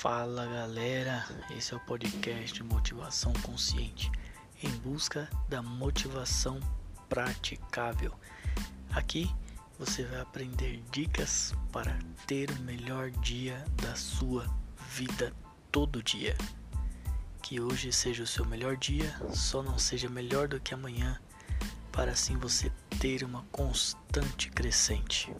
Fala galera, esse é o podcast motivação consciente em busca da motivação praticável. Aqui você vai aprender dicas para ter o melhor dia da sua vida todo dia. Que hoje seja o seu melhor dia, só não seja melhor do que amanhã, para assim você ter uma constante crescente.